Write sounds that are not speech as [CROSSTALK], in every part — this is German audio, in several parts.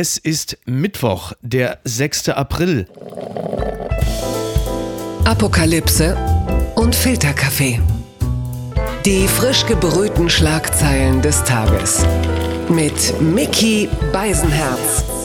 Es ist Mittwoch, der 6. April. Apokalypse und Filterkaffee. Die frisch gebrühten Schlagzeilen des Tages. Mit Mickey Beisenherz.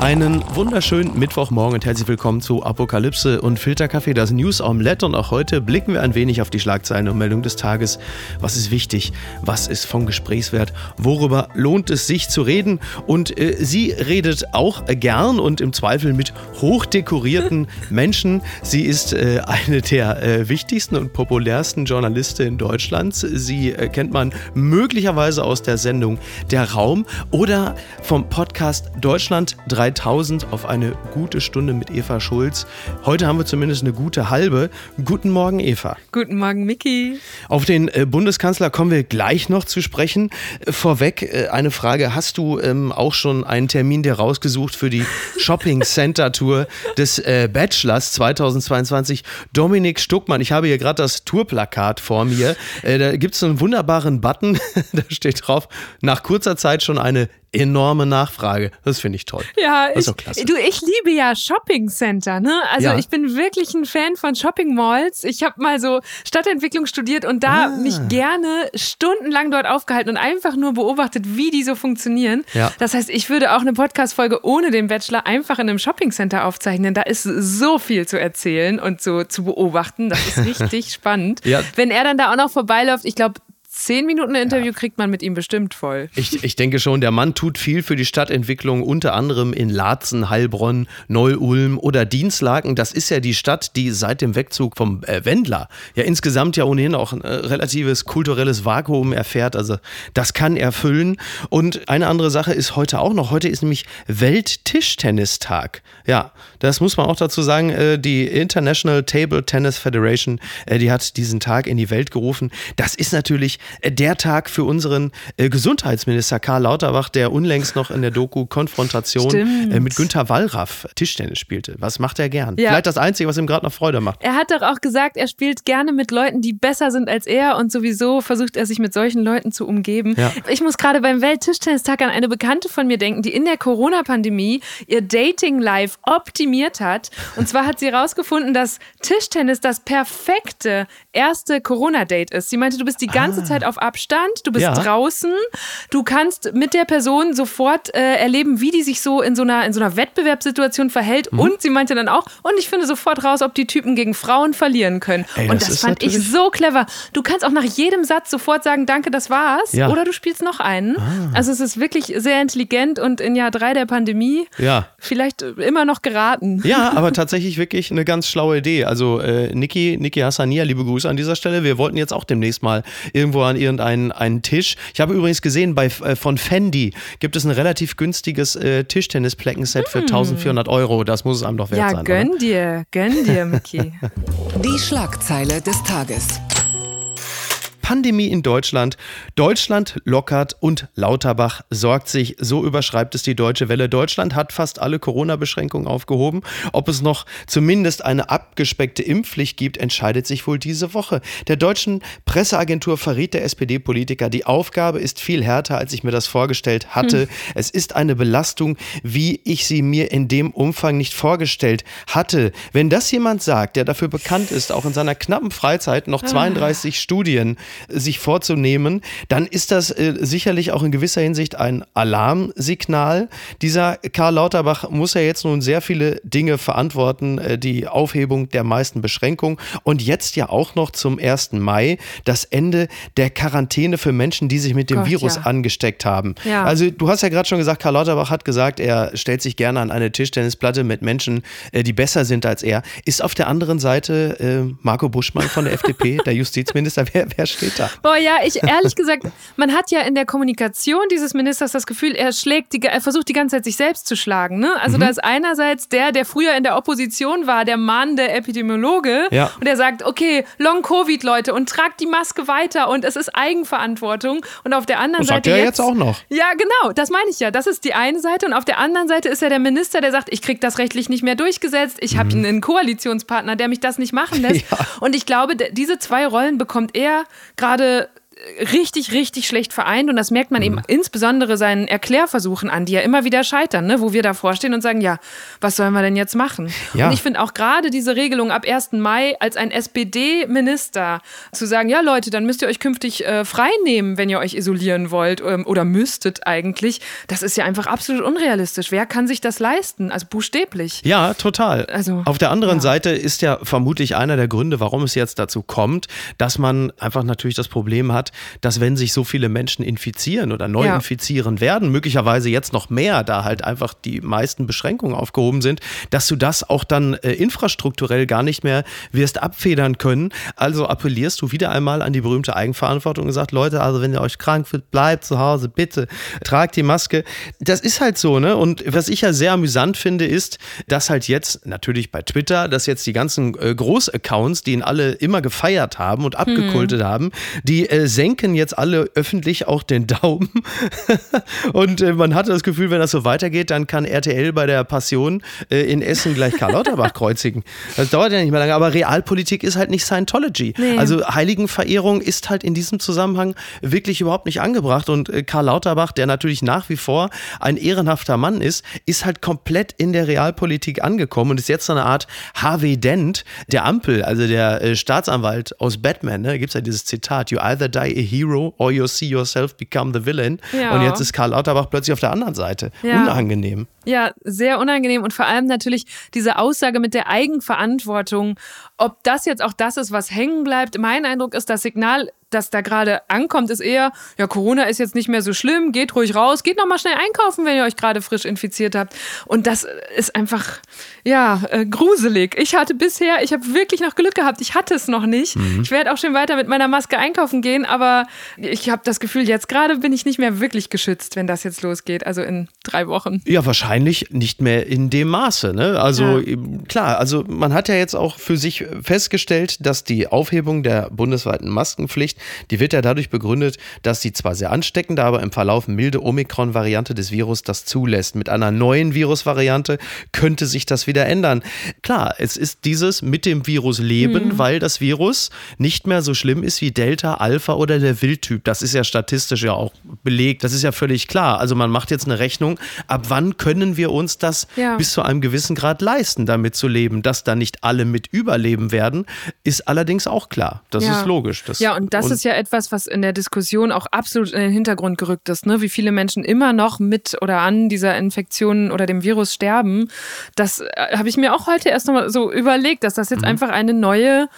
Einen wunderschönen Mittwochmorgen und herzlich willkommen zu Apokalypse und Filterkaffee, das News Omelette. Und auch heute blicken wir ein wenig auf die Schlagzeilen und Meldung des Tages. Was ist wichtig? Was ist vom Gesprächswert? Worüber lohnt es sich zu reden? Und äh, sie redet auch gern und im Zweifel mit hochdekorierten [LAUGHS] Menschen. Sie ist äh, eine der äh, wichtigsten und populärsten Journalistinnen Deutschlands. Sie äh, kennt man möglicherweise aus der Sendung Der Raum oder vom Podcast Deutschland 3 3000 auf eine gute Stunde mit Eva Schulz. Heute haben wir zumindest eine gute halbe. Guten Morgen, Eva. Guten Morgen, Miki. Auf den äh, Bundeskanzler kommen wir gleich noch zu sprechen. Äh, vorweg äh, eine Frage. Hast du ähm, auch schon einen Termin dir rausgesucht für die [LAUGHS] Shopping Center Tour des Bachelors 2022? Dominik Stuckmann. Ich habe hier gerade das Tourplakat vor mir. Da gibt es einen wunderbaren Button. [LAUGHS] da steht drauf, nach kurzer Zeit schon eine enorme Nachfrage. Das finde ich toll. Ja, ich, du, ich liebe ja Shopping Center. Ne? Also ja. ich bin wirklich ein Fan von Shopping Malls. Ich habe mal so Stadtentwicklung studiert und da ah. mich gerne stundenlang dort aufgehalten und einfach nur beobachtet, wie die so funktionieren. Ja. Das heißt, ich würde auch eine Podcast-Folge ohne den Bachelor einfach in einem Shopping Center aufzeichnen. Da ist so viel zu erzählen und so zu beobachten. Das ist [LAUGHS] richtig spannend. Ja. Wenn er dann da auch noch vorbeiläuft, ich glaube, zehn Minuten Interview ja. kriegt man mit ihm bestimmt voll. Ich, ich denke schon, der Mann tut viel für die Stadtentwicklung, unter anderem in Laatzen, Heilbronn, Neu-Ulm oder Dienstlaken. Das ist ja die Stadt, die seit dem Wegzug vom äh, Wendler ja insgesamt ja ohnehin auch ein äh, relatives kulturelles Vakuum erfährt. Also das kann er füllen. Und eine andere Sache ist heute auch noch. Heute ist nämlich Welttischtennistag. Ja, das muss man auch dazu sagen. Äh, die International Table Tennis Federation, äh, die hat diesen Tag in die Welt gerufen. Das ist natürlich der Tag für unseren äh, Gesundheitsminister Karl Lauterbach, der unlängst noch in der Doku Konfrontation äh, mit Günter Wallraff Tischtennis spielte. Was macht er gern? Ja. Vielleicht das Einzige, was ihm gerade noch Freude macht. Er hat doch auch gesagt, er spielt gerne mit Leuten, die besser sind als er und sowieso versucht er sich mit solchen Leuten zu umgeben. Ja. Ich muss gerade beim Welttischtennistag an eine Bekannte von mir denken, die in der Corona-Pandemie ihr Dating-Life optimiert hat. Und zwar hat sie herausgefunden, dass Tischtennis das perfekte erste Corona-Date ist. Sie meinte, du bist die ganze ah. Zeit auf Abstand, du bist ja. draußen, du kannst mit der Person sofort äh, erleben, wie die sich so in so einer, in so einer Wettbewerbssituation verhält. Mhm. Und sie meinte dann auch, und ich finde sofort raus, ob die Typen gegen Frauen verlieren können. Ey, und das, das fand ich so clever. Du kannst auch nach jedem Satz sofort sagen, danke, das war's. Ja. Oder du spielst noch einen. Ah. Also es ist wirklich sehr intelligent und in Jahr drei der Pandemie ja. vielleicht immer noch geraten. Ja, [LAUGHS] aber tatsächlich wirklich eine ganz schlaue Idee. Also äh, Niki, Niki Hassania, liebe Grüße an dieser Stelle. Wir wollten jetzt auch demnächst mal irgendwo an irgendeinen einen Tisch. Ich habe übrigens gesehen, bei, äh, von Fendi gibt es ein relativ günstiges äh, Tischtennis-Pleckenset für 1400 hm. Euro. Das muss es einem doch wert ja, sein. Ja, gönn oder? dir, gönn dir, Micky. [LAUGHS] Die Schlagzeile des Tages. Pandemie in Deutschland. Deutschland lockert und Lauterbach sorgt sich. So überschreibt es die Deutsche Welle. Deutschland hat fast alle Corona-Beschränkungen aufgehoben. Ob es noch zumindest eine abgespeckte Impfpflicht gibt, entscheidet sich wohl diese Woche. Der deutschen Presseagentur verriet der SPD-Politiker, die Aufgabe ist viel härter, als ich mir das vorgestellt hatte. Hm. Es ist eine Belastung, wie ich sie mir in dem Umfang nicht vorgestellt hatte. Wenn das jemand sagt, der dafür bekannt ist, auch in seiner knappen Freizeit noch 32 ah. Studien sich vorzunehmen, dann ist das äh, sicherlich auch in gewisser Hinsicht ein Alarmsignal. Dieser Karl Lauterbach muss ja jetzt nun sehr viele Dinge verantworten, äh, die Aufhebung der meisten Beschränkungen und jetzt ja auch noch zum 1. Mai das Ende der Quarantäne für Menschen, die sich mit dem Gott, Virus ja. angesteckt haben. Ja. Also du hast ja gerade schon gesagt, Karl Lauterbach hat gesagt, er stellt sich gerne an eine Tischtennisplatte mit Menschen, äh, die besser sind als er. Ist auf der anderen Seite äh, Marco Buschmann von der [LAUGHS] FDP, der Justizminister, wer, wer steht Twitter. Boah, ja, ich ehrlich gesagt, man hat ja in der Kommunikation dieses Ministers das Gefühl, er schlägt, die, er versucht die ganze Zeit sich selbst zu schlagen. Ne? Also mhm. da ist einerseits der, der früher in der Opposition war, der Mann, der Epidemiologe, ja. und der sagt, okay, Long Covid, Leute, und tragt die Maske weiter und es ist Eigenverantwortung. Und auf der anderen Seite sagt er jetzt, jetzt auch noch. Ja, genau, das meine ich ja. Das ist die eine Seite und auf der anderen Seite ist ja der Minister, der sagt, ich kriege das rechtlich nicht mehr durchgesetzt. Ich mhm. habe einen Koalitionspartner, der mich das nicht machen lässt. [LAUGHS] Ja. Und ich glaube, diese zwei Rollen bekommt er gerade richtig, richtig schlecht vereint. Und das merkt man mhm. eben insbesondere seinen Erklärversuchen an, die ja immer wieder scheitern, ne? wo wir davor stehen und sagen, ja, was sollen wir denn jetzt machen? Ja. Und ich finde auch gerade diese Regelung ab 1. Mai als ein SPD-Minister zu sagen, ja Leute, dann müsst ihr euch künftig äh, frei nehmen, wenn ihr euch isolieren wollt ähm, oder müsstet eigentlich, das ist ja einfach absolut unrealistisch. Wer kann sich das leisten? Also buchstäblich. Ja, total. Also, Auf der anderen ja. Seite ist ja vermutlich einer der Gründe, warum es jetzt dazu kommt, dass man einfach natürlich das Problem hat, dass wenn sich so viele Menschen infizieren oder neu ja. infizieren werden, möglicherweise jetzt noch mehr, da halt einfach die meisten Beschränkungen aufgehoben sind, dass du das auch dann äh, infrastrukturell gar nicht mehr wirst abfedern können. Also appellierst du wieder einmal an die berühmte Eigenverantwortung und sagst, Leute, also wenn ihr euch krank fühlt, bleibt zu Hause, bitte, tragt die Maske. Das ist halt so, ne? Und was ich ja sehr amüsant finde, ist, dass halt jetzt natürlich bei Twitter, dass jetzt die ganzen äh, Großaccounts, die ihn alle immer gefeiert haben und abgekultet mhm. haben, die äh, senken jetzt alle öffentlich auch den Daumen. [LAUGHS] und äh, man hatte das Gefühl, wenn das so weitergeht, dann kann RTL bei der Passion äh, in Essen gleich Karl Lauterbach [LAUGHS] kreuzigen. Das dauert ja nicht mehr lange, aber Realpolitik ist halt nicht Scientology. Nee. Also Heiligenverehrung ist halt in diesem Zusammenhang wirklich überhaupt nicht angebracht. Und äh, Karl Lauterbach, der natürlich nach wie vor ein ehrenhafter Mann ist, ist halt komplett in der Realpolitik angekommen und ist jetzt so eine Art Harvey Dent der Ampel, also der äh, Staatsanwalt aus Batman. Ne? Da gibt es ja dieses Zitat: You either die a hero or you see yourself become the villain. Ja. Und jetzt ist Karl Lauterbach plötzlich auf der anderen Seite. Ja. Unangenehm. Ja, sehr unangenehm und vor allem natürlich diese Aussage mit der Eigenverantwortung. Ob das jetzt auch das ist, was hängen bleibt. Mein Eindruck ist, das Signal das da gerade ankommt, ist eher, ja, Corona ist jetzt nicht mehr so schlimm, geht ruhig raus, geht nochmal schnell einkaufen, wenn ihr euch gerade frisch infiziert habt. Und das ist einfach, ja, äh, gruselig. Ich hatte bisher, ich habe wirklich noch Glück gehabt, ich hatte es noch nicht. Mhm. Ich werde auch schon weiter mit meiner Maske einkaufen gehen, aber ich habe das Gefühl, jetzt gerade bin ich nicht mehr wirklich geschützt, wenn das jetzt losgeht, also in drei Wochen. Ja, wahrscheinlich nicht mehr in dem Maße. Ne? Also ja. klar, also man hat ja jetzt auch für sich festgestellt, dass die Aufhebung der bundesweiten Maskenpflicht die wird ja dadurch begründet, dass die zwar sehr ansteckende, aber im Verlauf milde Omikron-Variante des Virus das zulässt. Mit einer neuen Virusvariante könnte sich das wieder ändern. Klar, es ist dieses mit dem Virus leben, mhm. weil das Virus nicht mehr so schlimm ist wie Delta, Alpha oder der Wildtyp. Das ist ja statistisch ja auch belegt. Das ist ja völlig klar. Also man macht jetzt eine Rechnung, ab wann können wir uns das ja. bis zu einem gewissen Grad leisten, damit zu leben. Dass da nicht alle mit überleben werden, ist allerdings auch klar. Das ja. ist logisch. Das, ja, und das und ist ja etwas, was in der Diskussion auch absolut in den Hintergrund gerückt ist, ne? wie viele Menschen immer noch mit oder an dieser Infektion oder dem Virus sterben. Das äh, habe ich mir auch heute erst nochmal so überlegt, dass das jetzt mhm. einfach eine neue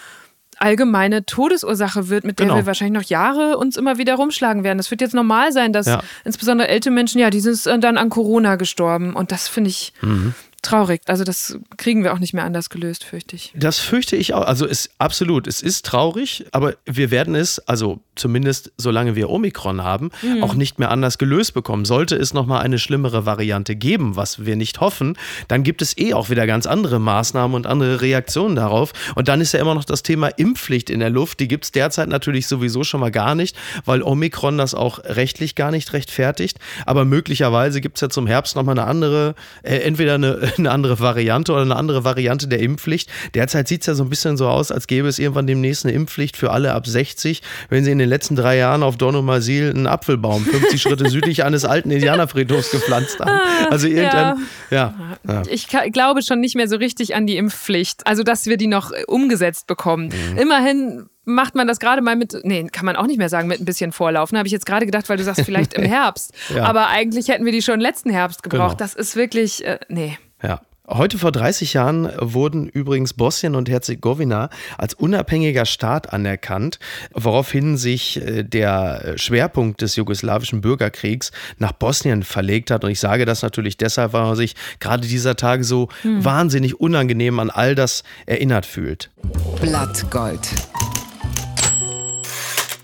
allgemeine Todesursache wird, mit der genau. wir wahrscheinlich noch Jahre uns immer wieder rumschlagen werden. Das wird jetzt normal sein, dass ja. insbesondere ältere Menschen, ja, die sind dann an Corona gestorben. Und das finde ich, mhm traurig. Also das kriegen wir auch nicht mehr anders gelöst, fürchte ich. Das fürchte ich auch. Also ist absolut, es ist traurig, aber wir werden es, also zumindest solange wir Omikron haben, mhm. auch nicht mehr anders gelöst bekommen. Sollte es nochmal eine schlimmere Variante geben, was wir nicht hoffen, dann gibt es eh auch wieder ganz andere Maßnahmen und andere Reaktionen darauf. Und dann ist ja immer noch das Thema Impfpflicht in der Luft. Die gibt es derzeit natürlich sowieso schon mal gar nicht, weil Omikron das auch rechtlich gar nicht rechtfertigt. Aber möglicherweise gibt es ja zum Herbst nochmal eine andere, äh, entweder eine eine andere Variante oder eine andere Variante der Impfpflicht. Derzeit sieht es ja so ein bisschen so aus, als gäbe es irgendwann demnächst eine Impfpflicht für alle ab 60, wenn sie in den letzten drei Jahren auf Dornumasil einen Apfelbaum 50 Schritte südlich eines alten Indianerfriedhofs gepflanzt haben. Ah, also irgendwann, ja. ja. Ich glaube schon nicht mehr so richtig an die Impfpflicht. Also, dass wir die noch äh, umgesetzt bekommen. Mhm. Immerhin macht man das gerade mal mit, nee, kann man auch nicht mehr sagen, mit ein bisschen Vorlaufen. Habe ich jetzt gerade gedacht, weil du sagst, vielleicht im [LAUGHS] Herbst. ja. Aber eigentlich hätten wir die schon letzten Herbst gebraucht. Genau. Das ist wirklich, äh, nee. Ja. Heute vor 30 Jahren wurden übrigens Bosnien und Herzegowina als unabhängiger Staat anerkannt, woraufhin sich äh, der Schwerpunkt des jugoslawischen Bürgerkriegs nach Bosnien verlegt hat. Und ich sage das natürlich deshalb, weil man sich gerade dieser Tage so hm. wahnsinnig unangenehm an all das erinnert fühlt. Blattgold.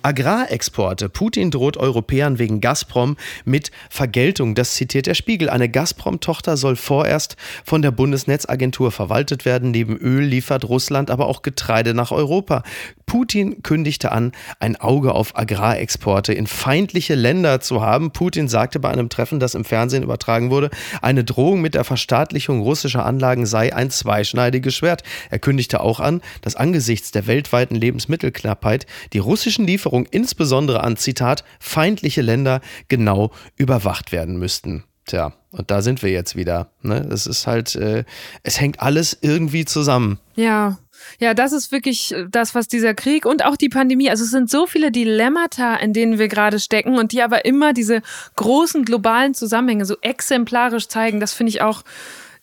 Agrarexporte. Putin droht Europäern wegen Gazprom mit Vergeltung. Das zitiert der Spiegel. Eine Gazprom-Tochter soll vorerst von der Bundesnetzagentur verwaltet werden. Neben Öl liefert Russland aber auch Getreide nach Europa. Putin kündigte an, ein Auge auf Agrarexporte in feindliche Länder zu haben. Putin sagte bei einem Treffen, das im Fernsehen übertragen wurde, eine Drohung mit der Verstaatlichung russischer Anlagen sei ein zweischneidiges Schwert. Er kündigte auch an, dass angesichts der weltweiten Lebensmittelknappheit die russischen Lieferungen Bevölkerung, insbesondere an, Zitat, feindliche Länder genau überwacht werden müssten. Tja, und da sind wir jetzt wieder. Ne? Es ist halt, äh, es hängt alles irgendwie zusammen. Ja. Ja, das ist wirklich äh, das, was dieser Krieg und auch die Pandemie, also es sind so viele Dilemmata, in denen wir gerade stecken und die aber immer diese großen globalen Zusammenhänge so exemplarisch zeigen. Das finde ich auch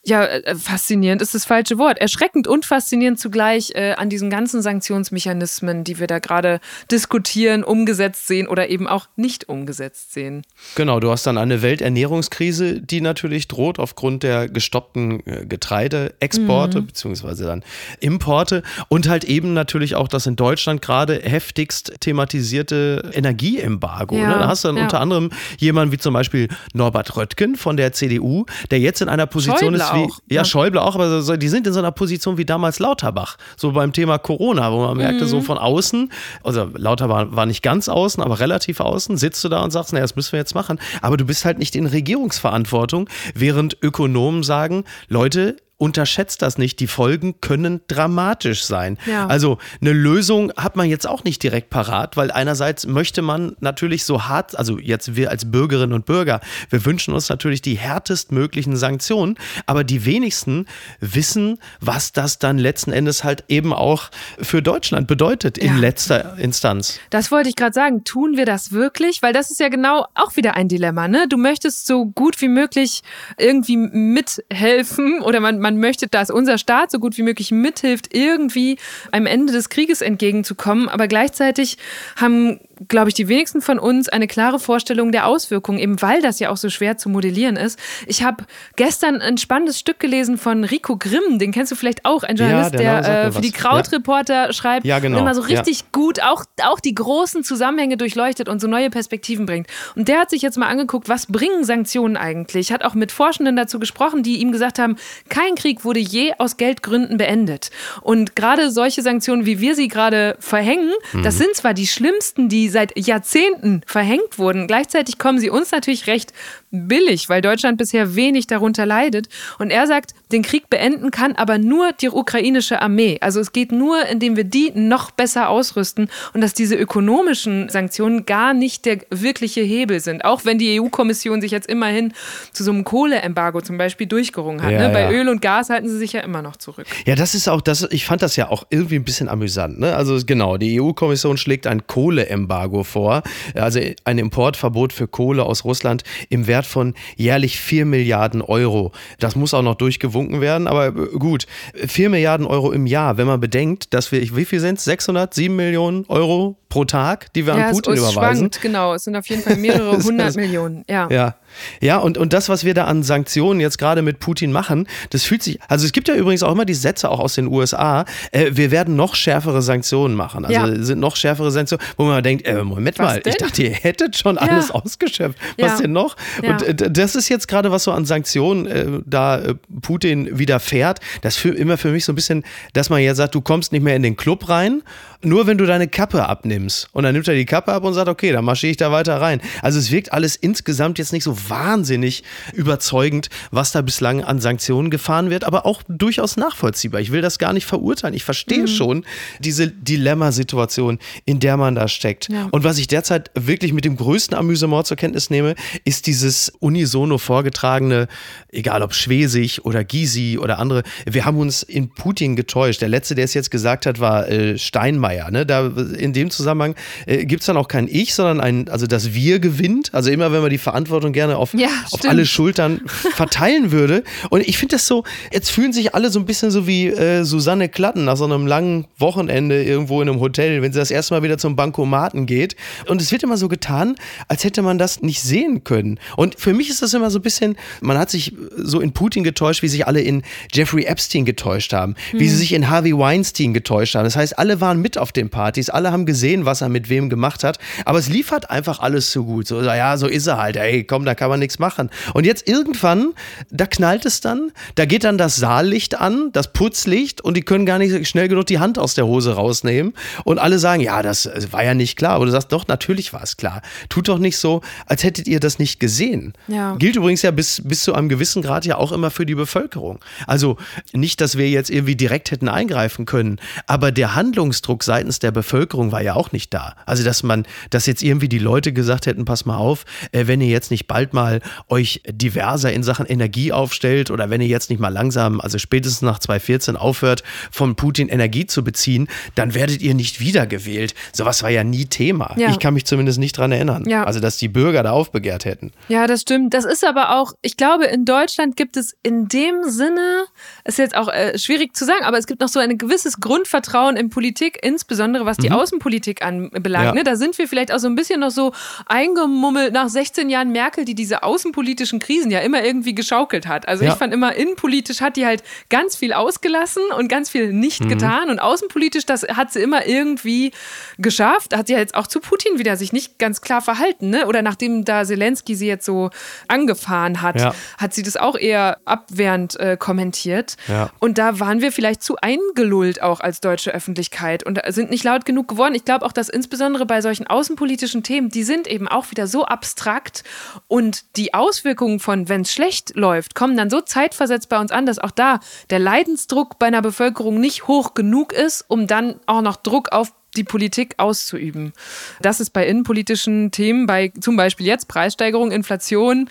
ja, äh, faszinierend ist das falsche Wort. Erschreckend und faszinierend zugleich äh, an diesen ganzen Sanktionsmechanismen, die wir da gerade diskutieren, umgesetzt sehen oder eben auch nicht umgesetzt sehen. Genau, du hast dann eine Welternährungskrise, die natürlich droht aufgrund der gestoppten äh, Getreideexporte mhm. beziehungsweise dann Importe und halt eben natürlich auch das in Deutschland gerade heftigst thematisierte Energieembargo. Ja, ne? Da hast du dann ja. unter anderem jemanden wie zum Beispiel Norbert Röttgen von der CDU, der jetzt in einer Position Schäuble ist, wie, auch. Ja, Schäuble auch, aber so, die sind in so einer Position wie damals Lauterbach, so beim Thema Corona, wo man merkte, mhm. so von außen, also Lauterbach war nicht ganz außen, aber relativ außen, sitzt du da und sagst, naja, das müssen wir jetzt machen, aber du bist halt nicht in Regierungsverantwortung, während Ökonomen sagen, Leute, unterschätzt das nicht. Die Folgen können dramatisch sein. Ja. Also eine Lösung hat man jetzt auch nicht direkt parat, weil einerseits möchte man natürlich so hart, also jetzt wir als Bürgerinnen und Bürger, wir wünschen uns natürlich die härtestmöglichen Sanktionen, aber die wenigsten wissen, was das dann letzten Endes halt eben auch für Deutschland bedeutet in ja. letzter Instanz. Das wollte ich gerade sagen. Tun wir das wirklich? Weil das ist ja genau auch wieder ein Dilemma. Ne? Du möchtest so gut wie möglich irgendwie mithelfen oder man man möchte, dass unser Staat so gut wie möglich mithilft, irgendwie einem Ende des Krieges entgegenzukommen. Aber gleichzeitig haben glaube ich, die wenigsten von uns eine klare Vorstellung der Auswirkungen, eben weil das ja auch so schwer zu modellieren ist. Ich habe gestern ein spannendes Stück gelesen von Rico Grimm, den kennst du vielleicht auch, ein Journalist, ja, der, der äh, für die Krautreporter ja. schreibt ja, genau. und immer so richtig ja. gut auch, auch die großen Zusammenhänge durchleuchtet und so neue Perspektiven bringt. Und der hat sich jetzt mal angeguckt, was bringen Sanktionen eigentlich? Hat auch mit Forschenden dazu gesprochen, die ihm gesagt haben, kein Krieg wurde je aus Geldgründen beendet. Und gerade solche Sanktionen, wie wir sie gerade verhängen, mhm. das sind zwar die schlimmsten, die die seit Jahrzehnten verhängt wurden. Gleichzeitig kommen sie uns natürlich recht billig, weil Deutschland bisher wenig darunter leidet. Und er sagt, den Krieg beenden kann aber nur die ukrainische Armee. Also es geht nur, indem wir die noch besser ausrüsten und dass diese ökonomischen Sanktionen gar nicht der wirkliche Hebel sind. Auch wenn die EU-Kommission sich jetzt immerhin zu so einem Kohleembargo zum Beispiel durchgerungen hat. Ja, ne? Bei ja. Öl und Gas halten sie sich ja immer noch zurück. Ja, das ist auch das, ich fand das ja auch irgendwie ein bisschen amüsant. Ne? Also genau, die EU-Kommission schlägt ein Kohleembargo vor, also ein Importverbot für Kohle aus Russland im Wert von jährlich 4 Milliarden Euro. Das muss auch noch durchgewunken werden, aber gut, 4 Milliarden Euro im Jahr, wenn man bedenkt, dass wir, wie viel sind es? 600, 7 Millionen Euro pro Tag, die wir ja, an Putin es, es überweisen. Schwankt, genau, es sind auf jeden Fall mehrere [LAUGHS] hundert Millionen. Ja. ja. Ja, und, und das, was wir da an Sanktionen jetzt gerade mit Putin machen, das fühlt sich, also es gibt ja übrigens auch immer die Sätze auch aus den USA, äh, wir werden noch schärfere Sanktionen machen. Also ja. sind noch schärfere Sanktionen, wo man denkt, äh, Moment was mal, denn? ich dachte, ihr hättet schon ja. alles ausgeschöpft. Was denn noch? Und äh, das ist jetzt gerade, was so an Sanktionen äh, da äh, Putin widerfährt, das für immer für mich so ein bisschen, dass man ja sagt, du kommst nicht mehr in den Club rein nur wenn du deine Kappe abnimmst. Und dann nimmt er die Kappe ab und sagt, okay, dann marschiere ich da weiter rein. Also es wirkt alles insgesamt jetzt nicht so wahnsinnig überzeugend, was da bislang an Sanktionen gefahren wird, aber auch durchaus nachvollziehbar. Ich will das gar nicht verurteilen. Ich verstehe mhm. schon diese Dilemmasituation, in der man da steckt. Ja. Und was ich derzeit wirklich mit dem größten Amüsement zur Kenntnis nehme, ist dieses unisono vorgetragene, egal ob Schwesig oder Gysi oder andere, wir haben uns in Putin getäuscht. Der letzte, der es jetzt gesagt hat, war äh, Steinmeier Meier. Ne? Da, in dem Zusammenhang äh, gibt es dann auch kein Ich, sondern ein, also das Wir gewinnt. Also immer, wenn man die Verantwortung gerne auf, ja, auf alle Schultern [LAUGHS] verteilen würde. Und ich finde das so, jetzt fühlen sich alle so ein bisschen so wie äh, Susanne Klatten nach so einem langen Wochenende irgendwo in einem Hotel, wenn sie das erste Mal wieder zum Bankomaten geht. Und es wird immer so getan, als hätte man das nicht sehen können. Und für mich ist das immer so ein bisschen, man hat sich so in Putin getäuscht, wie sich alle in Jeffrey Epstein getäuscht haben, mhm. wie sie sich in Harvey Weinstein getäuscht haben. Das heißt, alle waren mit auf auf den Partys. Alle haben gesehen, was er mit wem gemacht hat. Aber es lief halt einfach alles zu gut. So, ja, so ist er halt. Ey, komm, da kann man nichts machen. Und jetzt irgendwann, da knallt es dann. Da geht dann das Saallicht an, das Putzlicht. Und die können gar nicht schnell genug die Hand aus der Hose rausnehmen. Und alle sagen, ja, das war ja nicht klar. Aber du sagst, doch, natürlich war es klar. Tut doch nicht so, als hättet ihr das nicht gesehen. Ja. Gilt übrigens ja bis, bis zu einem gewissen Grad ja auch immer für die Bevölkerung. Also nicht, dass wir jetzt irgendwie direkt hätten eingreifen können. Aber der Handlungsdruck seitens der Bevölkerung war ja auch nicht da. Also, dass man, dass jetzt irgendwie die Leute gesagt hätten, pass mal auf, äh, wenn ihr jetzt nicht bald mal euch diverser in Sachen Energie aufstellt oder wenn ihr jetzt nicht mal langsam, also spätestens nach 2014 aufhört, von Putin Energie zu beziehen, dann werdet ihr nicht wiedergewählt. Sowas war ja nie Thema. Ja. Ich kann mich zumindest nicht dran erinnern. Ja. Also, dass die Bürger da aufbegehrt hätten. Ja, das stimmt. Das ist aber auch, ich glaube, in Deutschland gibt es in dem Sinne, ist jetzt auch äh, schwierig zu sagen, aber es gibt noch so ein gewisses Grundvertrauen in Politik, insbesondere was die mhm. Außenpolitik anbelangt. Ja. Ne? Da sind wir vielleicht auch so ein bisschen noch so eingemummelt nach 16 Jahren Merkel, die diese außenpolitischen Krisen ja immer irgendwie geschaukelt hat. Also ja. ich fand immer, innenpolitisch hat die halt ganz viel ausgelassen und ganz viel nicht mhm. getan und außenpolitisch, das hat sie immer irgendwie geschafft. Hat sie ja jetzt auch zu Putin wieder sich nicht ganz klar verhalten. Ne? Oder nachdem da Zelensky sie jetzt so angefahren hat, ja. hat sie das auch eher abwehrend äh, kommentiert. Und da waren wir vielleicht zu eingelullt auch als deutsche Öffentlichkeit und sind nicht laut genug geworden. Ich glaube auch, dass insbesondere bei solchen außenpolitischen Themen, die sind eben auch wieder so abstrakt und die Auswirkungen von, wenn es schlecht läuft, kommen dann so zeitversetzt bei uns an, dass auch da der Leidensdruck bei einer Bevölkerung nicht hoch genug ist, um dann auch noch Druck auf die Politik auszuüben. Das ist bei innenpolitischen Themen, bei zum Beispiel jetzt Preissteigerung, Inflation,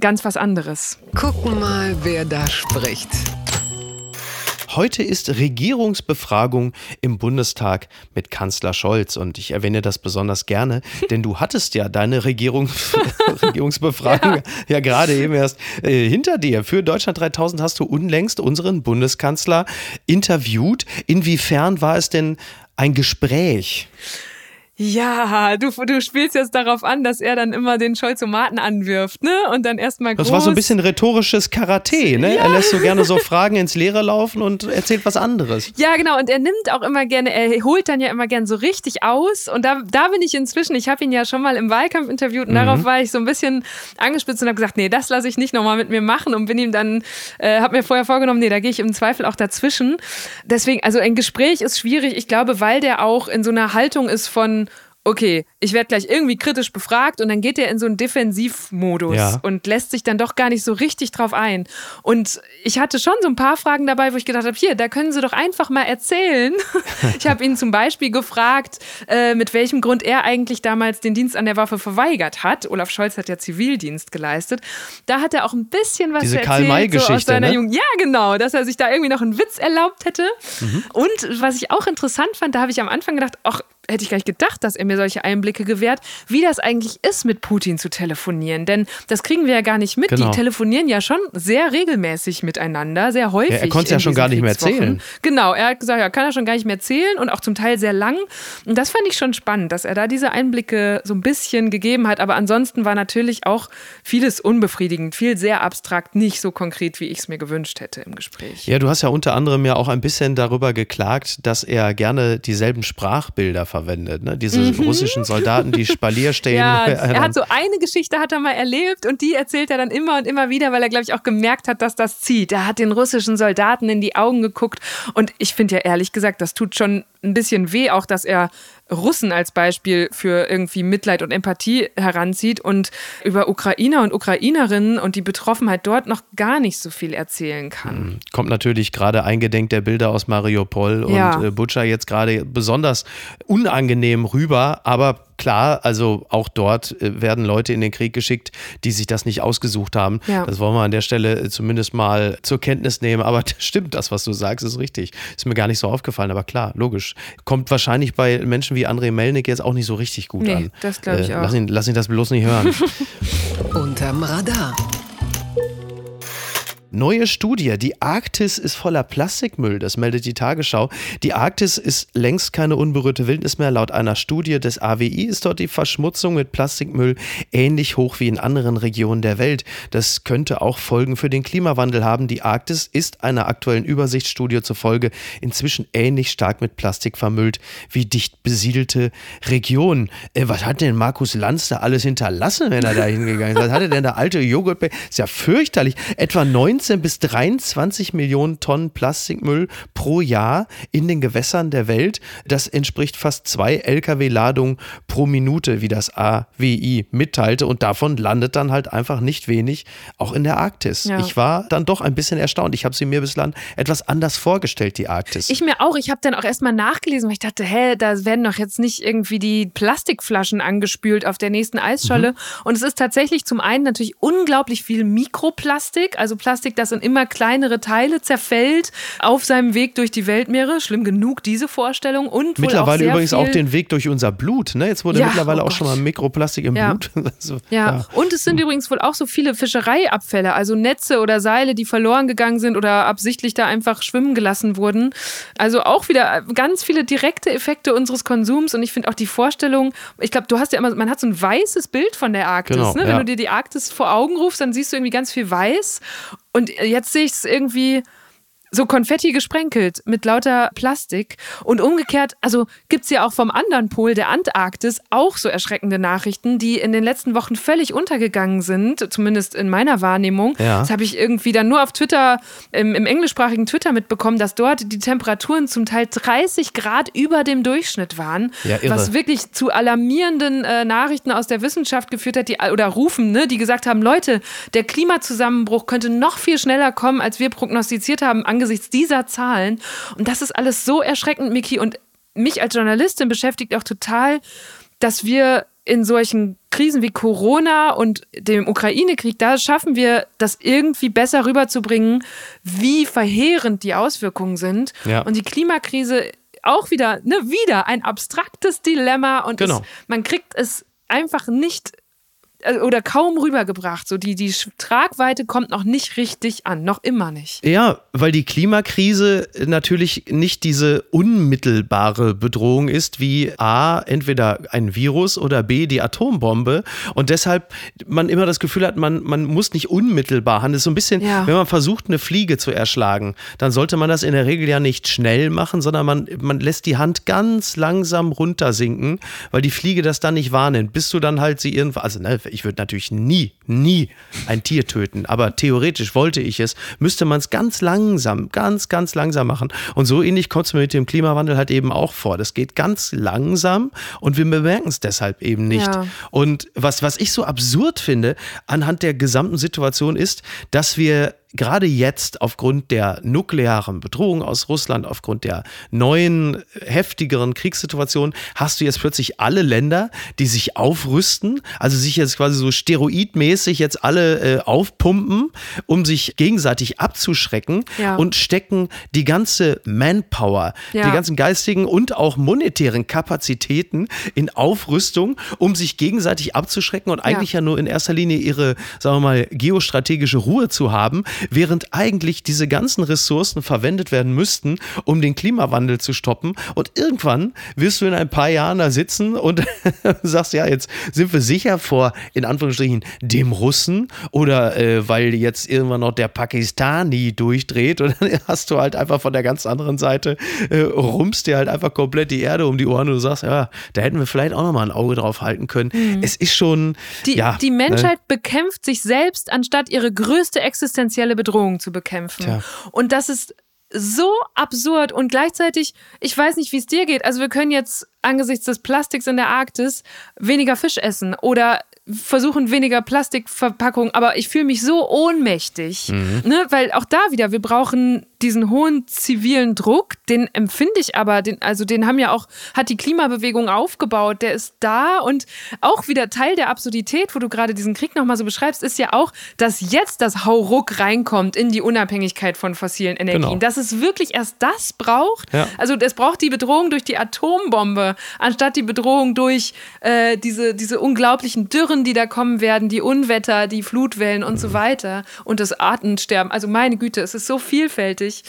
ganz was anderes. Gucken mal, wer da spricht. Heute ist Regierungsbefragung im Bundestag mit Kanzler Scholz und ich erwähne das besonders gerne, [LAUGHS] denn du hattest ja deine Regierung, [LAUGHS] Regierungsbefragung ja. ja. gerade eben erst äh, hinter dir. Für Deutschland 3000 hast du unlängst unseren Bundeskanzler interviewt. Inwiefern war es denn ein Gespräch? Ja, du, du spielst jetzt darauf an, dass er dann immer den Scholzomaten anwirft, ne? Und dann erstmal Das war so ein bisschen rhetorisches Karate, ne? Ja. Er lässt so gerne so Fragen ins Leere laufen und erzählt was anderes. Ja, genau. Und er nimmt auch immer gerne, er holt dann ja immer gerne so richtig aus. Und da, da bin ich inzwischen, ich habe ihn ja schon mal im Wahlkampf interviewt und mhm. darauf war ich so ein bisschen angespitzt und habe gesagt, nee, das lasse ich nicht nochmal mit mir machen und bin ihm dann, äh, habe mir vorher vorgenommen, nee, da gehe ich im Zweifel auch dazwischen. Deswegen, also ein Gespräch ist schwierig, ich glaube, weil der auch in so einer Haltung ist von, okay, ich werde gleich irgendwie kritisch befragt und dann geht er in so einen Defensivmodus ja. und lässt sich dann doch gar nicht so richtig drauf ein. Und ich hatte schon so ein paar Fragen dabei, wo ich gedacht habe, hier, da können Sie doch einfach mal erzählen. [LAUGHS] ich habe ihn zum Beispiel gefragt, äh, mit welchem Grund er eigentlich damals den Dienst an der Waffe verweigert hat. Olaf Scholz hat ja Zivildienst geleistet. Da hat er auch ein bisschen was Diese erzählt. Karl-May-Geschichte, so aus seiner ne? Jugend. Ja, genau, dass er sich da irgendwie noch einen Witz erlaubt hätte. Mhm. Und was ich auch interessant fand, da habe ich am Anfang gedacht, ach, hätte ich gar nicht gedacht, dass er mir solche Einblicke gewährt, wie das eigentlich ist, mit Putin zu telefonieren. Denn das kriegen wir ja gar nicht mit. Genau. Die telefonieren ja schon sehr regelmäßig miteinander, sehr häufig. Ja, er konnte es ja schon gar nicht mehr erzählen. Genau, er hat gesagt, ja, kann er schon gar nicht mehr erzählen und auch zum Teil sehr lang. Und das fand ich schon spannend, dass er da diese Einblicke so ein bisschen gegeben hat. Aber ansonsten war natürlich auch vieles unbefriedigend, viel sehr abstrakt, nicht so konkret, wie ich es mir gewünscht hätte im Gespräch. Ja, du hast ja unter anderem ja auch ein bisschen darüber geklagt, dass er gerne dieselben Sprachbilder verwendet. Ne? Diese mhm. russischen Soldaten, die Spalier [LAUGHS] stehen. Ja, [LAUGHS] er hat so eine Geschichte hat er mal erlebt und die erzählt er dann immer und immer wieder, weil er, glaube ich, auch gemerkt hat, dass das zieht. Er hat den russischen Soldaten in die Augen geguckt und ich finde ja ehrlich gesagt, das tut schon ein bisschen weh, auch dass er Russen als Beispiel für irgendwie Mitleid und Empathie heranzieht und über Ukrainer und Ukrainerinnen und die Betroffenheit dort noch gar nicht so viel erzählen kann. Hm, kommt natürlich gerade eingedenk der Bilder aus Mariupol ja. und äh, Butcher jetzt gerade besonders unangenehm rüber, aber klar, also auch dort äh, werden Leute in den Krieg geschickt, die sich das nicht ausgesucht haben. Ja. Das wollen wir an der Stelle äh, zumindest mal zur Kenntnis nehmen. Aber [LAUGHS] stimmt, das, was du sagst, ist richtig. Ist mir gar nicht so aufgefallen, aber klar, logisch. Kommt wahrscheinlich bei Menschen wie André Melnick jetzt auch nicht so richtig gut nee, an. Das glaube ich äh, auch. Lass ihn, lass ihn das bloß nicht hören. [LAUGHS] [LAUGHS] Unterm Radar. Neue Studie. Die Arktis ist voller Plastikmüll. Das meldet die Tagesschau. Die Arktis ist längst keine unberührte Wildnis mehr. Laut einer Studie des AWI ist dort die Verschmutzung mit Plastikmüll ähnlich hoch wie in anderen Regionen der Welt. Das könnte auch Folgen für den Klimawandel haben. Die Arktis ist einer aktuellen Übersichtsstudie zufolge inzwischen ähnlich stark mit Plastik vermüllt wie dicht besiedelte Regionen. Äh, was hat denn Markus Lanz da alles hinterlassen, wenn er da hingegangen ist? Was hatte denn der alte Joghurt? Ist ja fürchterlich. Etwa 90 19 bis 23 Millionen Tonnen Plastikmüll pro Jahr in den Gewässern der Welt. Das entspricht fast zwei Lkw-Ladungen pro Minute, wie das AWI mitteilte. Und davon landet dann halt einfach nicht wenig, auch in der Arktis. Ja. Ich war dann doch ein bisschen erstaunt. Ich habe sie mir bislang etwas anders vorgestellt, die Arktis. Ich mir auch. Ich habe dann auch erstmal nachgelesen, weil ich dachte, hä, da werden doch jetzt nicht irgendwie die Plastikflaschen angespült auf der nächsten Eisscholle. Mhm. Und es ist tatsächlich zum einen natürlich unglaublich viel Mikroplastik, also Plastik, das in immer kleinere Teile zerfällt auf seinem Weg durch die Weltmeere. Schlimm genug, diese Vorstellung. Und mittlerweile übrigens auch den Weg durch unser Blut. Ne? Jetzt wurde ja, mittlerweile oh auch schon mal Mikroplastik im ja. Blut. [LAUGHS] also, ja. ja. und es sind übrigens wohl auch so viele Fischereiabfälle, also Netze oder Seile, die verloren gegangen sind oder absichtlich da einfach schwimmen gelassen wurden. Also auch wieder ganz viele direkte Effekte unseres Konsums und ich finde auch die Vorstellung, ich glaube, du hast ja immer, man hat so ein weißes Bild von der Arktis. Genau, ne? Wenn du dir die Arktis vor Augen rufst, dann siehst du irgendwie ganz viel weiß. Und jetzt sehe ich es irgendwie so Konfetti gesprenkelt mit lauter Plastik. Und umgekehrt, also gibt es ja auch vom anderen Pol der Antarktis auch so erschreckende Nachrichten, die in den letzten Wochen völlig untergegangen sind, zumindest in meiner Wahrnehmung. Ja. Das habe ich irgendwie dann nur auf Twitter, im, im, englischsprachigen Twitter mitbekommen, dass dort die Temperaturen zum Teil 30 Grad über dem Durchschnitt waren. Ja, was wirklich zu alarmierenden äh, Nachrichten aus der Wissenschaft geführt hat, die, oder Rufen, ne, die gesagt haben, Leute, der Klimazusammenbruch könnte noch viel schneller kommen, als wir prognostiziert haben, angesichts angesichts dieser Zahlen. Und das ist alles so erschreckend, Miki. Und mich als Journalistin beschäftigt auch total, dass wir in solchen Krisen wie Corona und dem Ukraine-Krieg, da schaffen wir das irgendwie besser rüberzubringen, wie verheerend die Auswirkungen sind. Ja. Und die Klimakrise auch wieder, ne, wieder ein abstraktes Dilemma und genau. es, man kriegt es einfach nicht oder kaum rübergebracht. So die, die Tragweite kommt noch nicht richtig an, noch immer nicht. Ja, weil die Klimakrise natürlich nicht diese unmittelbare Bedrohung ist wie A, entweder ein Virus oder B, die Atombombe. Und deshalb man immer das Gefühl hat, man, man muss nicht unmittelbar handeln. So ein bisschen, ja. wenn man versucht, eine Fliege zu erschlagen, dann sollte man das in der Regel ja nicht schnell machen, sondern man, man lässt die Hand ganz langsam runtersinken, weil die Fliege das dann nicht wahrnimmt, bis du dann halt sie irgendwann, also ne, ich würde natürlich nie, nie ein Tier töten, aber theoretisch wollte ich es, müsste man es ganz langsam, ganz, ganz langsam machen. Und so ähnlich kommt es mir mit dem Klimawandel halt eben auch vor. Das geht ganz langsam und wir bemerken es deshalb eben nicht. Ja. Und was, was ich so absurd finde anhand der gesamten Situation ist, dass wir gerade jetzt aufgrund der nuklearen Bedrohung aus Russland, aufgrund der neuen, heftigeren Kriegssituation, hast du jetzt plötzlich alle Länder, die sich aufrüsten, also sich jetzt quasi so steroidmäßig jetzt alle äh, aufpumpen, um sich gegenseitig abzuschrecken ja. und stecken die ganze Manpower, ja. die ganzen geistigen und auch monetären Kapazitäten in Aufrüstung, um sich gegenseitig abzuschrecken und eigentlich ja, ja nur in erster Linie ihre, sagen wir mal, geostrategische Ruhe zu haben, während eigentlich diese ganzen Ressourcen verwendet werden müssten, um den Klimawandel zu stoppen. Und irgendwann wirst du in ein paar Jahren da sitzen und [LAUGHS] sagst, ja, jetzt sind wir sicher vor, in Anführungsstrichen, dem Russen oder äh, weil jetzt irgendwann noch der Pakistani durchdreht und dann [LAUGHS] hast du halt einfach von der ganz anderen Seite, äh, rumpst dir halt einfach komplett die Erde um die Ohren und du sagst, ja, da hätten wir vielleicht auch noch mal ein Auge drauf halten können. Mhm. Es ist schon, die, ja. Die Menschheit äh, bekämpft sich selbst, anstatt ihre größte existenzielle Bedrohung zu bekämpfen. Tja. Und das ist so absurd und gleichzeitig, ich weiß nicht, wie es dir geht. Also wir können jetzt angesichts des Plastiks in der Arktis weniger Fisch essen oder versuchen weniger Plastikverpackungen, aber ich fühle mich so ohnmächtig, mhm. ne? weil auch da wieder, wir brauchen diesen hohen zivilen Druck, den empfinde ich aber, den, also den haben ja auch, hat die Klimabewegung aufgebaut, der ist da und auch wieder Teil der Absurdität, wo du gerade diesen Krieg nochmal so beschreibst, ist ja auch, dass jetzt das Hauruck reinkommt in die Unabhängigkeit von fossilen Energien, genau. dass es wirklich erst das braucht, ja. also es braucht die Bedrohung durch die Atombombe, anstatt die Bedrohung durch äh, diese, diese unglaublichen Dürren, die da kommen werden, die Unwetter, die Flutwellen und mhm. so weiter und das Artensterben, also meine Güte, es ist so vielfältig.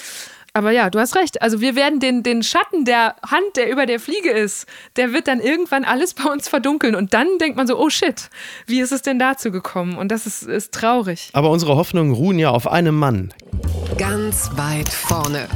Aber ja, du hast recht. Also wir werden den, den Schatten der Hand, der über der Fliege ist, der wird dann irgendwann alles bei uns verdunkeln. Und dann denkt man so, oh shit, wie ist es denn dazu gekommen? Und das ist, ist traurig. Aber unsere Hoffnungen ruhen ja auf einem Mann. Ganz weit vorne.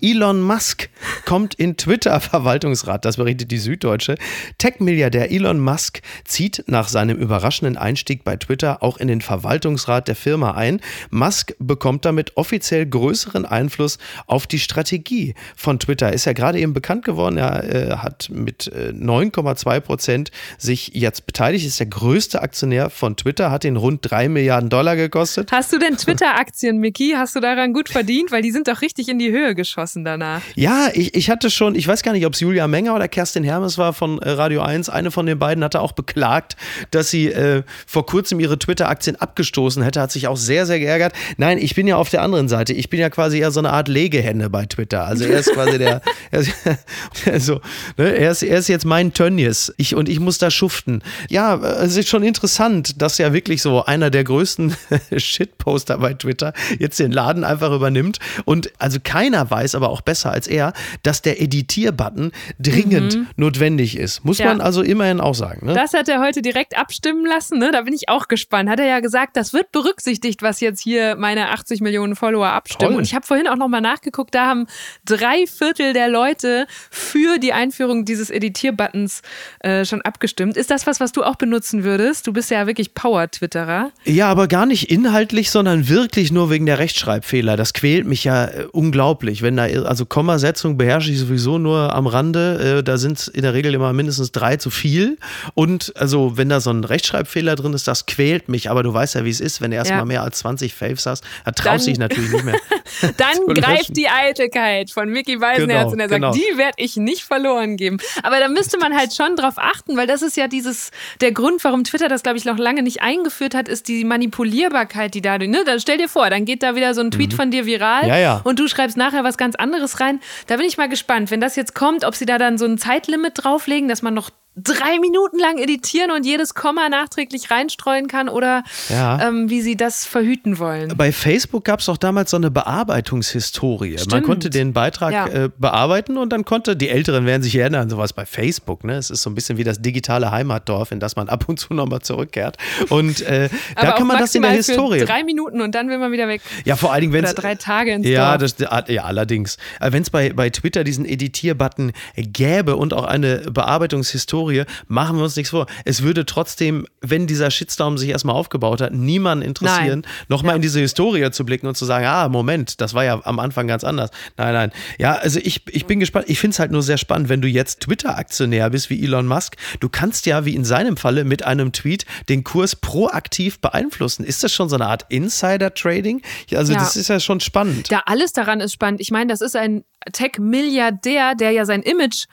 Elon Musk kommt in Twitter-Verwaltungsrat, [LAUGHS] das berichtet die Süddeutsche. Tech-Milliardär Elon Musk zieht nach seinem überraschenden Einstieg bei Twitter auch in den Verwaltungsrat der Firma ein. Musk bekommt damit offiziell größeren Einfluss auf die Strategie von Twitter. Ist ja gerade eben bekannt geworden, er äh, hat mit äh, 9,2 Prozent sich jetzt beteiligt, ist der größte Aktionär von Twitter, hat ihn rund 3 Milliarden Dollar gekostet. Hast du denn Twitter-Aktien, Mickey? Hast du daran gut verdient? Weil die sind doch richtig in die Höhe geschossen danach. Ja, ich, ich hatte schon, ich weiß gar nicht, ob es Julia Menger oder Kerstin Hermes war von äh, Radio 1, eine von den beiden hatte auch beklagt, dass sie äh, vor kurzem ihre Twitter-Aktien abgestoßen hätte, hat sich auch sehr, sehr geärgert. Nein, ich bin ja auf der anderen Seite. Ich bin ja quasi eher so eine Art Legehenne bei Twitter. Also er ist quasi der, [LAUGHS] er ist, [LAUGHS] also, ne, er, ist, er ist jetzt mein Tönnies. Ich, und ich muss da schuften. Ja, es ist schon interessant, dass ja wirklich so einer der größten [LAUGHS] Shitposter bei Twitter jetzt den Laden einfach übernimmt. Und also keiner weiß aber auch besser als er, dass der Editier-Button dringend mhm. notwendig ist. Muss ja. man also immerhin auch sagen. Ne? Das hat er heute direkt abstimmen lassen. Ne? Da bin ich auch gespannt. Hat er ja gesagt, das wird berücksichtigt, was jetzt hier meine 80 Millionen Follower abstimmen. Toll. Und ich habe vorhin auch nochmal nachgeguckt, da haben drei Viertel der Leute für die Einführung dieses Editier-Buttons äh, schon abgestimmt. Ist das was, was du auch benutzen würdest? Du bist ja wirklich Power-Twitterer. Ja, aber gar nicht inhaltlich, sondern wirklich nur wegen der Rechtschreibfehler. Das quält mich ja äh, unglaublich. Wenn da, also Kommasetzung beherrsche ich sowieso nur am Rande. Äh, da sind in der Regel immer mindestens drei zu viel. Und also, wenn da so ein Rechtschreibfehler drin ist, das quält mich. Aber du weißt ja, wie es ist, wenn du erstmal ja. mehr als 20 Faves hast, da traust du dich natürlich nicht mehr. [LAUGHS] [LAUGHS] dann greift die Eitelkeit von Mickey Weisenherz genau, und er sagt, genau. die werde ich nicht verloren geben. Aber da müsste man halt schon drauf achten, weil das ist ja dieses, der Grund, warum Twitter das, glaube ich, noch lange nicht eingeführt hat, ist die Manipulierbarkeit, die dadurch, ne? Dann stell dir vor, dann geht da wieder so ein Tweet mhm. von dir viral ja, ja. und du schreibst nachher was ganz anderes rein. Da bin ich mal gespannt, wenn das jetzt kommt, ob sie da dann so ein Zeitlimit drauflegen, dass man noch drei Minuten lang editieren und jedes Komma nachträglich reinstreuen kann oder ja. ähm, wie sie das verhüten wollen. Bei Facebook gab es auch damals so eine Bearbeitungshistorie. Stimmt. Man konnte den Beitrag ja. äh, bearbeiten und dann konnte, die Älteren werden sich erinnern, sowas bei Facebook, ne? Es ist so ein bisschen wie das digitale Heimatdorf, in das man ab und zu nochmal zurückkehrt. Und äh, da kann man das in der Historie. drei Minuten und dann will man wieder weg. Ja, vor allen Dingen, wenn es. Drei Tage ins ja, Dorf. Das, ja, allerdings. Äh, wenn es bei, bei Twitter diesen Editierbutton gäbe und auch eine Bearbeitungshistorie, Historie, machen wir uns nichts vor. Es würde trotzdem, wenn dieser Shitstorm sich erstmal aufgebaut hat, niemanden interessieren, nochmal ja. in diese Historie zu blicken und zu sagen, ah, Moment, das war ja am Anfang ganz anders. Nein, nein. Ja, also ich, ich bin gespannt. Ich finde es halt nur sehr spannend, wenn du jetzt Twitter-Aktionär bist wie Elon Musk. Du kannst ja, wie in seinem Falle, mit einem Tweet den Kurs proaktiv beeinflussen. Ist das schon so eine Art Insider-Trading? Also ja. das ist ja schon spannend. Ja, alles daran ist spannend. Ich meine, das ist ein Tech-Milliardär, der ja sein Image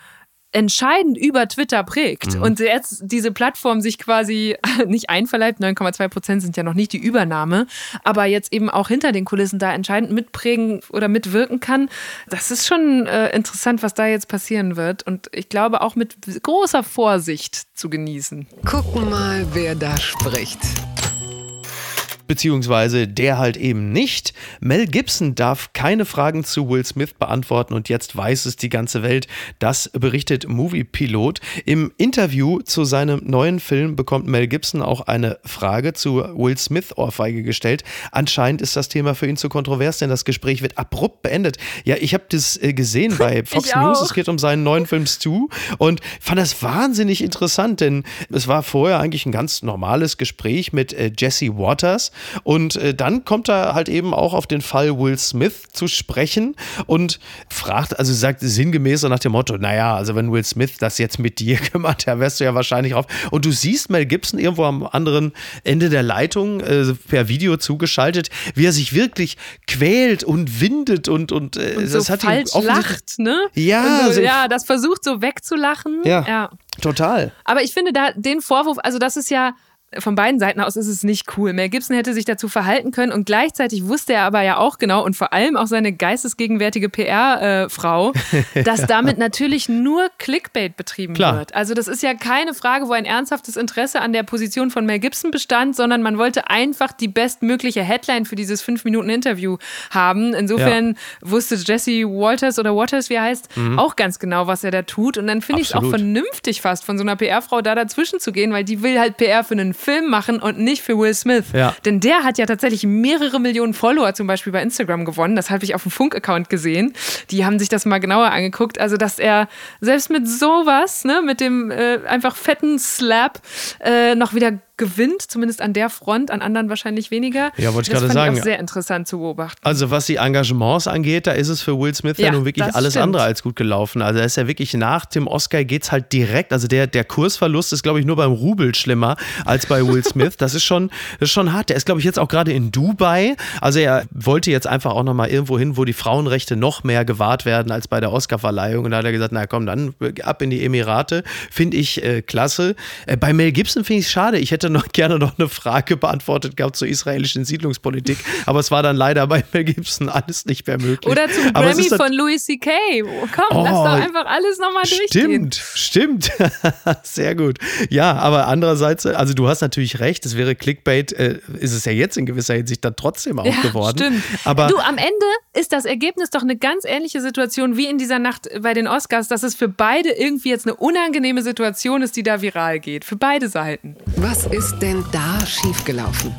entscheidend über Twitter prägt mhm. und jetzt diese Plattform sich quasi [LAUGHS] nicht einverleibt, 9,2 Prozent sind ja noch nicht die Übernahme, aber jetzt eben auch hinter den Kulissen da entscheidend mitprägen oder mitwirken kann, das ist schon äh, interessant, was da jetzt passieren wird und ich glaube auch mit großer Vorsicht zu genießen. Gucken mal, wer da spricht beziehungsweise der halt eben nicht. Mel Gibson darf keine Fragen zu Will Smith beantworten und jetzt weiß es die ganze Welt. Das berichtet Movie Pilot. Im Interview zu seinem neuen Film bekommt Mel Gibson auch eine Frage zu Will Smith Ohrfeige gestellt. Anscheinend ist das Thema für ihn zu kontrovers, denn das Gespräch wird abrupt beendet. Ja, ich habe das äh, gesehen [LAUGHS] bei Fox News. Es geht um seinen neuen Film Stu und fand das wahnsinnig interessant, denn es war vorher eigentlich ein ganz normales Gespräch mit äh, Jesse Waters und äh, dann kommt er halt eben auch auf den Fall Will Smith zu sprechen und fragt, also sagt sinngemäß so nach dem Motto, naja, also wenn Will Smith das jetzt mit dir [LAUGHS] gemacht, da wärst du ja wahrscheinlich drauf. Und du siehst Mel Gibson irgendwo am anderen Ende der Leitung äh, per Video zugeschaltet, wie er sich wirklich quält und windet und, und, äh, und so das hat falsch ihn lacht, ne? Ja, so, ja, das versucht so wegzulachen. Ja, ja. Total. Aber ich finde da den Vorwurf, also das ist ja von beiden Seiten aus ist es nicht cool. Mel Gibson hätte sich dazu verhalten können und gleichzeitig wusste er aber ja auch genau und vor allem auch seine geistesgegenwärtige PR-Frau, äh, [LAUGHS] dass damit natürlich nur Clickbait betrieben Klar. wird. Also das ist ja keine Frage, wo ein ernsthaftes Interesse an der Position von Mel Gibson bestand, sondern man wollte einfach die bestmögliche Headline für dieses fünf Minuten Interview haben. Insofern ja. wusste Jesse Walters oder Waters, wie er heißt, mhm. auch ganz genau, was er da tut. Und dann finde ich es auch vernünftig fast von so einer PR-Frau da dazwischen zu gehen, weil die will halt PR für einen Film machen und nicht für Will Smith. Ja. Denn der hat ja tatsächlich mehrere Millionen Follower zum Beispiel bei Instagram gewonnen. Das habe ich auf dem Funk-Account gesehen. Die haben sich das mal genauer angeguckt. Also, dass er selbst mit sowas, ne, mit dem äh, einfach fetten Slap, äh, noch wieder gewinnt, zumindest an der Front, an anderen wahrscheinlich weniger. Ja, wollte ich gerade sagen. Ich sehr interessant zu beobachten. Also was die Engagements angeht, da ist es für Will Smith ja, Ja, nun wirklich alles stimmt. andere als gut gelaufen. Also er ist ja wirklich nach dem Oscar geht's halt direkt. Also der, der Kursverlust ist, glaube ich, nur beim Rubel schlimmer als bei Will [LAUGHS] Smith. Das ist schon, das ist schon hart. Der ist, glaube ich, jetzt auch gerade in Dubai. Also er wollte jetzt einfach auch nochmal irgendwo hin, wo die Frauenrechte noch mehr gewahrt werden als bei der Oscarverleihung. Und da hat er gesagt, na komm, dann ab in die Emirate. Finde ich äh, klasse. Äh, bei Mel Gibson finde ich es schade. Ich hätte noch gerne noch eine Frage beantwortet gehabt zur israelischen Siedlungspolitik. Aber es war dann leider bei Mel Gibson alles nicht mehr möglich. Oder zum Aber Grammy dann- von Louis C.K. Oh, komm, Oh, lass doch einfach alles nochmal durchgehen. Stimmt, stimmt. [LAUGHS] Sehr gut. Ja, aber andererseits, also du hast natürlich recht, es wäre Clickbait, äh, ist es ja jetzt in gewisser Hinsicht dann trotzdem auch Ja, geworden. stimmt. Aber du, am Ende ist das Ergebnis doch eine ganz ähnliche Situation wie in dieser Nacht bei den Oscars, dass es für beide irgendwie jetzt eine unangenehme Situation ist, die da viral geht. Für beide Seiten. Was ist denn da schiefgelaufen?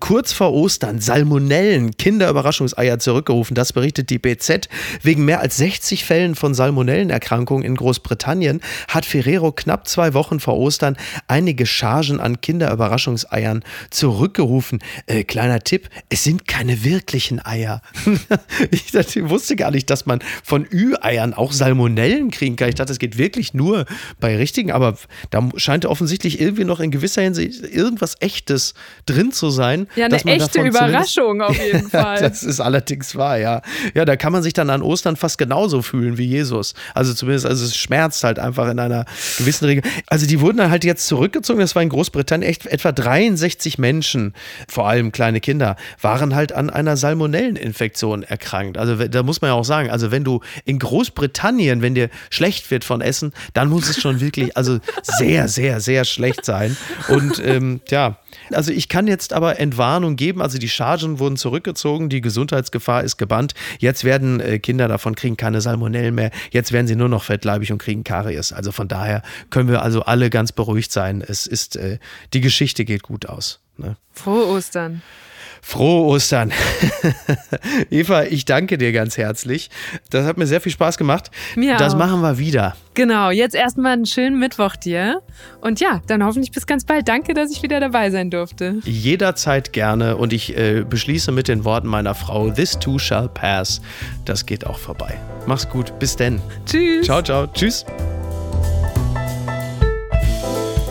Kurz vor Ostern Salmonellen, Kinderüberraschungseier zurückgerufen. Das berichtet die BZ. Wegen mehr als 60 Fällen von Salmonellenerkrankungen in Großbritannien hat Ferrero knapp zwei Wochen vor Ostern einige Chargen an Kinderüberraschungseiern zurückgerufen. Äh, kleiner Tipp, es sind keine wirklichen Eier. [LAUGHS] ich, dachte, ich wusste gar nicht, dass man von Ü-Eiern auch Salmonellen kriegen kann. Ich dachte, es geht wirklich nur bei richtigen, aber da scheint offensichtlich irgendwie noch in gewisser Hinsicht irgendwas Echtes drin zu sein. Ja, eine echte Überraschung auf jeden [LAUGHS] Fall. das ist allerdings wahr, ja. Ja, da kann man sich dann an Ostern fast genauso fühlen wie Jesus. Also zumindest, also es schmerzt halt einfach in einer gewissen Regel. Also die wurden dann halt jetzt zurückgezogen. Das war in Großbritannien echt etwa 63 Menschen, vor allem kleine Kinder, waren halt an einer Salmonelleninfektion erkrankt. Also da muss man ja auch sagen, also wenn du in Großbritannien, wenn dir schlecht wird von Essen, dann muss es schon wirklich, also sehr, sehr, sehr schlecht sein. Und ähm, ja, also ich kann jetzt aber Entwarnung geben. Also die Chargen wurden zurückgezogen, die Gesundheitsgefahr ist gebannt. Jetzt werden äh, Kinder davon kriegen keine Salmonellen mehr. Jetzt werden sie nur noch fettleibig und kriegen Karies. Also von daher können wir also alle ganz beruhigt sein. Es ist äh, die Geschichte geht gut aus. Ne? Frohe Ostern. Frohe Ostern. [LAUGHS] Eva, ich danke dir ganz herzlich. Das hat mir sehr viel Spaß gemacht. Mir das auch. machen wir wieder. Genau, jetzt erstmal einen schönen Mittwoch dir. Und ja, dann hoffentlich bis ganz bald. Danke, dass ich wieder dabei sein durfte. Jederzeit gerne und ich äh, beschließe mit den Worten meiner Frau: This too shall pass. Das geht auch vorbei. Mach's gut. Bis denn. Tschüss. Ciao, ciao. Tschüss.